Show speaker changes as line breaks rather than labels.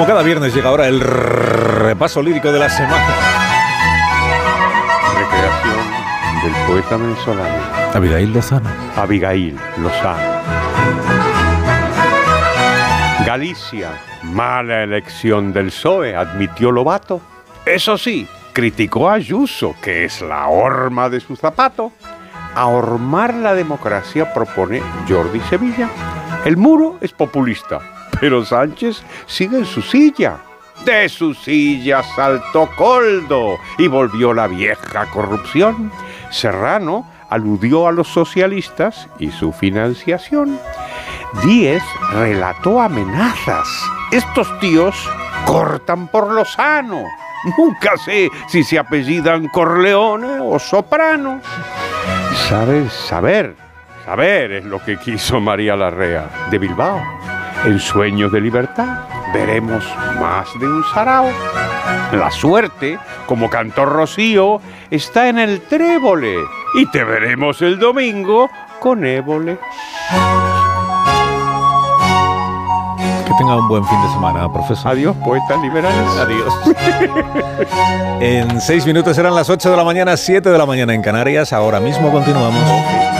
como cada viernes llega ahora el repaso lírico de la semana.
Recreación del poeta venezolano.
Abigail Lozano.
Abigail Lozano. Galicia, mala elección del PSOE, admitió Lobato. Eso sí, criticó a Ayuso, que es la horma de su zapato. Ahormar la democracia propone Jordi Sevilla. El muro es populista, pero Sánchez sigue en su silla. De su silla saltó Coldo y volvió la vieja corrupción. Serrano aludió a los socialistas y su financiación. Díez relató amenazas. Estos tíos cortan por lo sano. Nunca sé si se apellidan Corleone o Soprano. ¿Sabes? Saber. Saber es lo que quiso María Larrea de Bilbao. En Sueños de Libertad veremos más de un sarao. La suerte, como cantó Rocío, está en el trébole y te veremos el domingo con ébole.
Que tenga un buen fin de semana, profesor.
Adiós, poetas liberales.
Adiós. en seis minutos serán las 8 de la mañana, 7 de la mañana en Canarias. Ahora mismo continuamos.